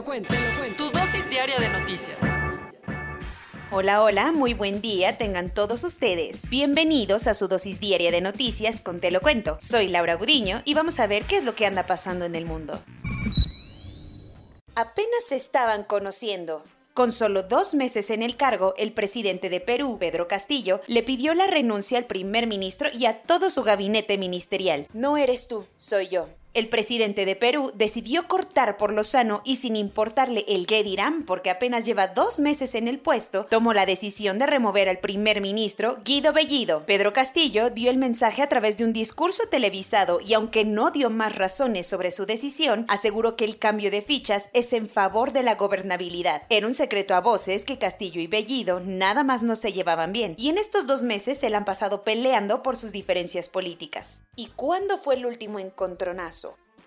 Lo cuento, te lo cuento. Tu dosis diaria de noticias. Hola, hola, muy buen día tengan todos ustedes. Bienvenidos a su dosis diaria de noticias con Te lo cuento. Soy Laura Gudiño y vamos a ver qué es lo que anda pasando en el mundo. Apenas se estaban conociendo. Con solo dos meses en el cargo, el presidente de Perú, Pedro Castillo, le pidió la renuncia al primer ministro y a todo su gabinete ministerial. No eres tú, soy yo. El presidente de Perú decidió cortar por lo sano y sin importarle el qué porque apenas lleva dos meses en el puesto, tomó la decisión de remover al primer ministro Guido Bellido. Pedro Castillo dio el mensaje a través de un discurso televisado y aunque no dio más razones sobre su decisión, aseguró que el cambio de fichas es en favor de la gobernabilidad. Era un secreto a voces que Castillo y Bellido nada más no se llevaban bien, y en estos dos meses se la han pasado peleando por sus diferencias políticas. ¿Y cuándo fue el último encontronazo?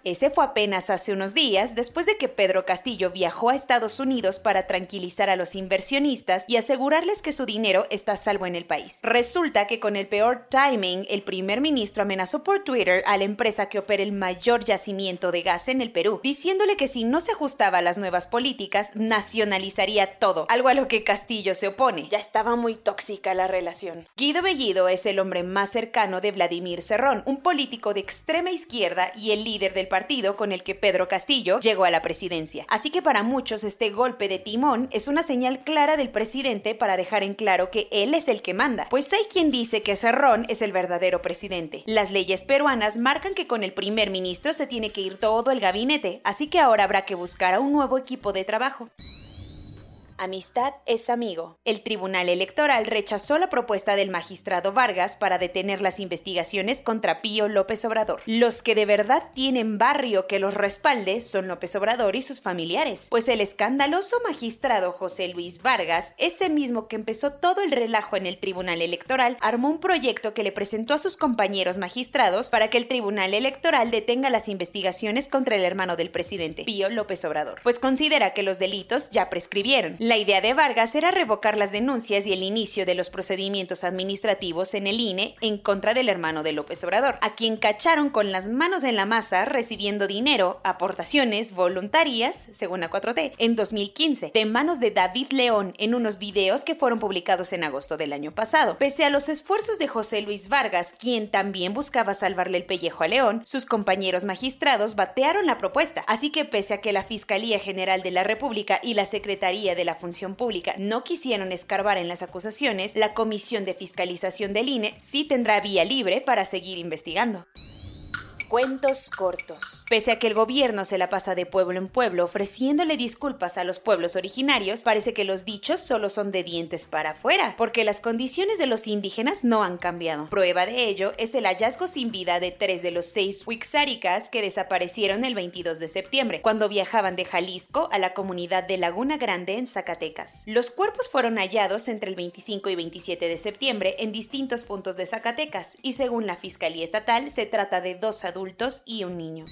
Ese fue apenas hace unos días, después de que Pedro Castillo viajó a Estados Unidos para tranquilizar a los inversionistas y asegurarles que su dinero está salvo en el país. Resulta que con el peor timing, el primer ministro amenazó por Twitter a la empresa que opera el mayor yacimiento de gas en el Perú, diciéndole que si no se ajustaba a las nuevas políticas, nacionalizaría todo, algo a lo que Castillo se opone. Ya estaba muy tóxica la relación. Guido Bellido es el hombre más cercano de Vladimir Cerrón, un político de extrema izquierda y el líder del partido con el que Pedro Castillo llegó a la presidencia. Así que para muchos este golpe de timón es una señal clara del presidente para dejar en claro que él es el que manda, pues hay quien dice que Cerrón es el verdadero presidente. Las leyes peruanas marcan que con el primer ministro se tiene que ir todo el gabinete, así que ahora habrá que buscar a un nuevo equipo de trabajo. Amistad es amigo. El Tribunal Electoral rechazó la propuesta del magistrado Vargas para detener las investigaciones contra Pío López Obrador. Los que de verdad tienen barrio que los respalde son López Obrador y sus familiares, pues el escandaloso magistrado José Luis Vargas, ese mismo que empezó todo el relajo en el Tribunal Electoral, armó un proyecto que le presentó a sus compañeros magistrados para que el Tribunal Electoral detenga las investigaciones contra el hermano del presidente, Pío López Obrador, pues considera que los delitos ya prescribieron. La idea de Vargas era revocar las denuncias y el inicio de los procedimientos administrativos en el INE en contra del hermano de López Obrador, a quien cacharon con las manos en la masa recibiendo dinero, aportaciones voluntarias, según la 4T, en 2015, de manos de David León en unos videos que fueron publicados en agosto del año pasado. Pese a los esfuerzos de José Luis Vargas, quien también buscaba salvarle el pellejo a León, sus compañeros magistrados batearon la propuesta, así que pese a que la Fiscalía General de la República y la Secretaría de la Función Pública no quisieron escarbar en las acusaciones, la Comisión de Fiscalización del INE sí tendrá vía libre para seguir investigando. Cuentos cortos. Pese a que el gobierno se la pasa de pueblo en pueblo ofreciéndole disculpas a los pueblos originarios, parece que los dichos solo son de dientes para afuera, porque las condiciones de los indígenas no han cambiado. Prueba de ello es el hallazgo sin vida de tres de los seis Wixáricas que desaparecieron el 22 de septiembre, cuando viajaban de Jalisco a la comunidad de Laguna Grande en Zacatecas. Los cuerpos fueron hallados entre el 25 y 27 de septiembre en distintos puntos de Zacatecas, y según la Fiscalía Estatal se trata de dos adultos y un niño.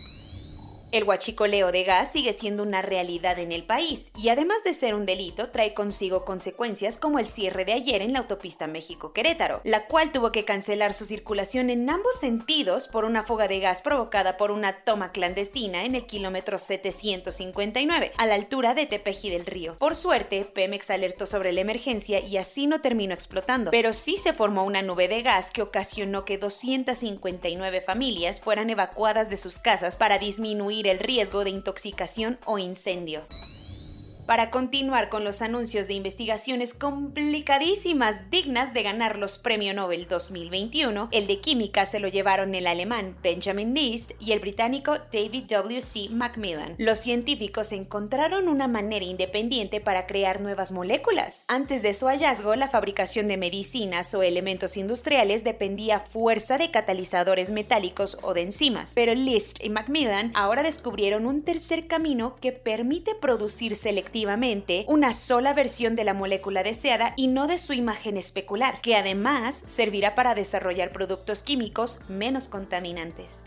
El huachicoleo de gas sigue siendo una realidad en el país y además de ser un delito trae consigo consecuencias como el cierre de ayer en la autopista México-Querétaro, la cual tuvo que cancelar su circulación en ambos sentidos por una fuga de gas provocada por una toma clandestina en el kilómetro 759, a la altura de Tepeji del Río. Por suerte, Pemex alertó sobre la emergencia y así no terminó explotando, pero sí se formó una nube de gas que ocasionó que 259 familias fueran evacuadas de sus casas para disminuir el riesgo de intoxicación o incendio. Para continuar con los anuncios de investigaciones complicadísimas dignas de ganar los Premio Nobel 2021, el de química se lo llevaron el alemán Benjamin List y el británico David W. C. Macmillan. Los científicos encontraron una manera independiente para crear nuevas moléculas. Antes de su hallazgo, la fabricación de medicinas o elementos industriales dependía fuerza de catalizadores metálicos o de enzimas, pero List y Macmillan ahora descubrieron un tercer camino que permite producir selectivamente una sola versión de la molécula deseada y no de su imagen especular, que además servirá para desarrollar productos químicos menos contaminantes.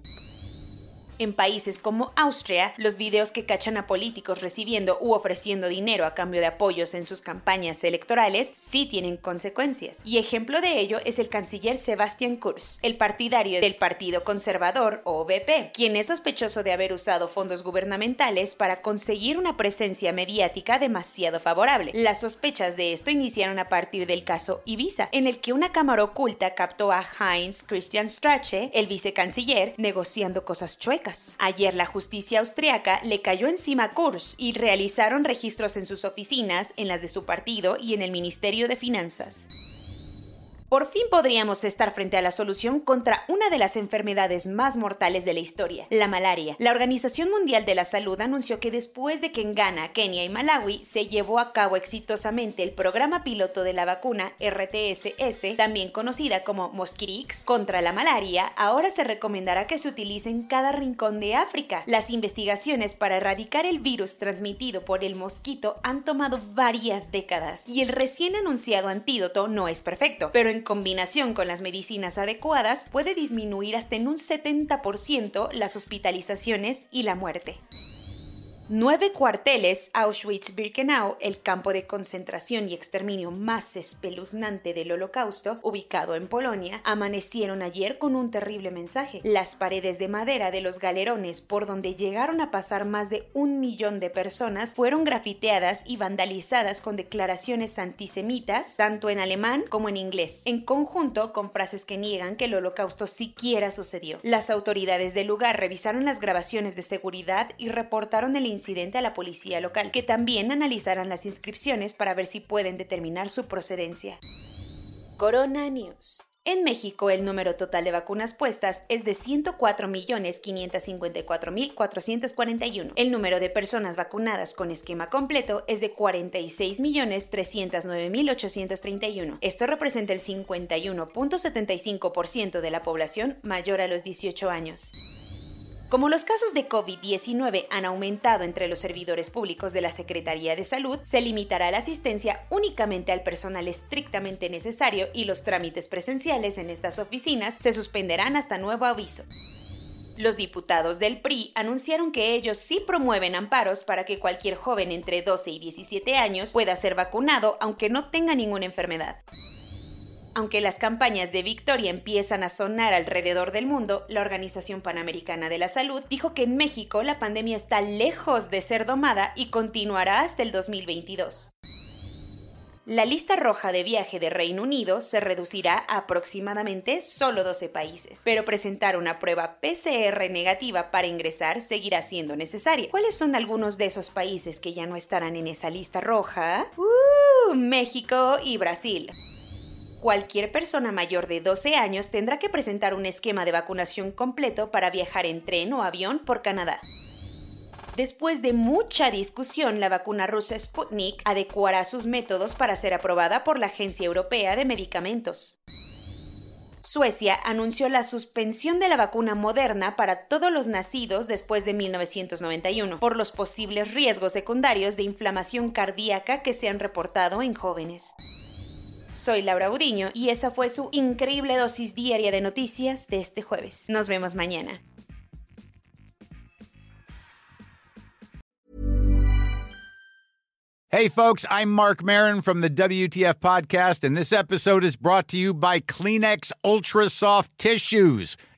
En países como Austria, los videos que cachan a políticos recibiendo u ofreciendo dinero a cambio de apoyos en sus campañas electorales sí tienen consecuencias. Y ejemplo de ello es el canciller Sebastian Kurz, el partidario del Partido Conservador o BP, quien es sospechoso de haber usado fondos gubernamentales para conseguir una presencia mediática demasiado favorable. Las sospechas de esto iniciaron a partir del caso Ibiza, en el que una cámara oculta captó a Heinz Christian Strache, el vicecanciller, negociando cosas chuecas Ayer la justicia austriaca le cayó encima a Kurz y realizaron registros en sus oficinas, en las de su partido y en el Ministerio de Finanzas. Por fin podríamos estar frente a la solución contra una de las enfermedades más mortales de la historia, la malaria. La Organización Mundial de la Salud anunció que después de que en Ghana, Kenia y Malawi se llevó a cabo exitosamente el programa piloto de la vacuna RTSS, también conocida como Mosquirix, contra la malaria, ahora se recomendará que se utilice en cada rincón de África. Las investigaciones para erradicar el virus transmitido por el mosquito han tomado varias décadas y el recién anunciado antídoto no es perfecto, pero combinación con las medicinas adecuadas puede disminuir hasta en un 70% las hospitalizaciones y la muerte. Nueve cuarteles, Auschwitz-Birkenau, el campo de concentración y exterminio más espeluznante del Holocausto, ubicado en Polonia, amanecieron ayer con un terrible mensaje. Las paredes de madera de los galerones por donde llegaron a pasar más de un millón de personas fueron grafiteadas y vandalizadas con declaraciones antisemitas, tanto en alemán como en inglés, en conjunto con frases que niegan que el Holocausto siquiera sucedió. Las autoridades del lugar revisaron las grabaciones de seguridad y reportaron el incidente a la policía local, que también analizarán las inscripciones para ver si pueden determinar su procedencia. Corona News. En México, el número total de vacunas puestas es de 104.554.441. El número de personas vacunadas con esquema completo es de 46.309.831. Esto representa el 51.75% de la población mayor a los 18 años. Como los casos de COVID-19 han aumentado entre los servidores públicos de la Secretaría de Salud, se limitará la asistencia únicamente al personal estrictamente necesario y los trámites presenciales en estas oficinas se suspenderán hasta nuevo aviso. Los diputados del PRI anunciaron que ellos sí promueven amparos para que cualquier joven entre 12 y 17 años pueda ser vacunado aunque no tenga ninguna enfermedad. Aunque las campañas de victoria empiezan a sonar alrededor del mundo, la Organización Panamericana de la Salud dijo que en México la pandemia está lejos de ser domada y continuará hasta el 2022. La lista roja de viaje de Reino Unido se reducirá a aproximadamente solo 12 países, pero presentar una prueba PCR negativa para ingresar seguirá siendo necesaria. ¿Cuáles son algunos de esos países que ya no estarán en esa lista roja? ¡Uh! México y Brasil cualquier persona mayor de 12 años tendrá que presentar un esquema de vacunación completo para viajar en tren o avión por Canadá. Después de mucha discusión, la vacuna rusa Sputnik adecuará sus métodos para ser aprobada por la Agencia Europea de Medicamentos. Suecia anunció la suspensión de la vacuna moderna para todos los nacidos después de 1991 por los posibles riesgos secundarios de inflamación cardíaca que se han reportado en jóvenes. Soy Laura Uriño y esa fue su increíble dosis diaria de noticias de este jueves. Nos vemos mañana. Hey, folks, I'm Mark Marin from the WTF Podcast, and this episode is brought to you by Kleenex Ultra Soft Tissues